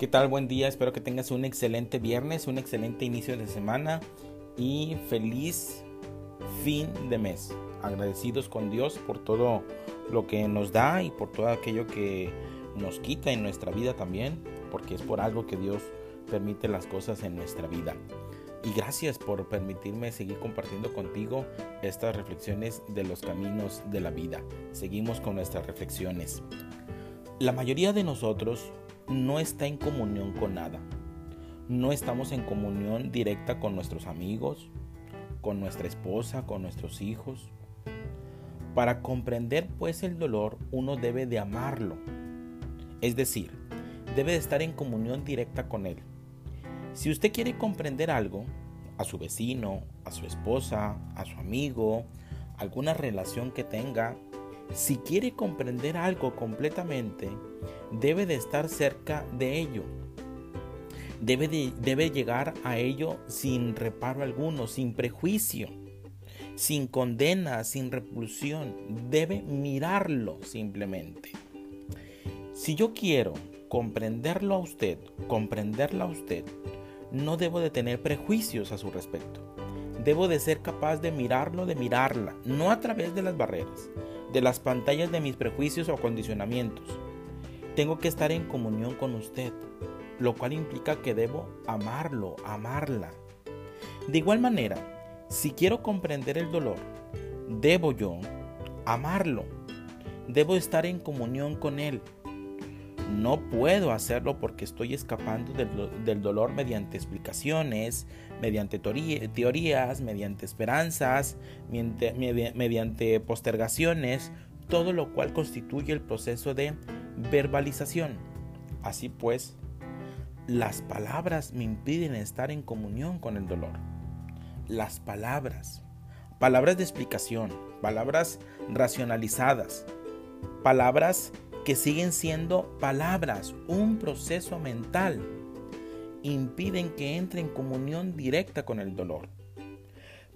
¿Qué tal? Buen día, espero que tengas un excelente viernes, un excelente inicio de semana y feliz fin de mes. Agradecidos con Dios por todo lo que nos da y por todo aquello que nos quita en nuestra vida también, porque es por algo que Dios permite las cosas en nuestra vida. Y gracias por permitirme seguir compartiendo contigo estas reflexiones de los caminos de la vida. Seguimos con nuestras reflexiones. La mayoría de nosotros no está en comunión con nada. No estamos en comunión directa con nuestros amigos, con nuestra esposa, con nuestros hijos. Para comprender pues el dolor uno debe de amarlo. Es decir, debe de estar en comunión directa con él. Si usted quiere comprender algo, a su vecino, a su esposa, a su amigo, alguna relación que tenga, si quiere comprender algo completamente, debe de estar cerca de ello. Debe, debe llegar a ello sin reparo alguno, sin prejuicio, sin condena, sin repulsión. Debe mirarlo simplemente. Si yo quiero comprenderlo a usted, comprenderla a usted, no debo de tener prejuicios a su respecto. Debo de ser capaz de mirarlo, de mirarla, no a través de las barreras, de las pantallas de mis prejuicios o condicionamientos. Tengo que estar en comunión con usted, lo cual implica que debo amarlo, amarla. De igual manera, si quiero comprender el dolor, debo yo amarlo. Debo estar en comunión con él. No puedo hacerlo porque estoy escapando del, dolor mediante explicaciones, mediante teorías, mediante esperanzas, mediante, postergaciones, todo lo cual constituye el proceso de verbalización. Así pues, las palabras me impiden estar en comunión con el dolor. Las palabras, palabras de explicación, palabras racionalizadas, palabras que siguen siendo palabras, un proceso mental, impiden que entre en comunión directa con el dolor.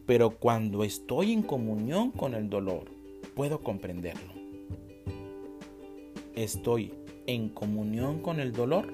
Pero cuando estoy en comunión con el dolor, puedo comprenderlo. Estoy en comunión con el dolor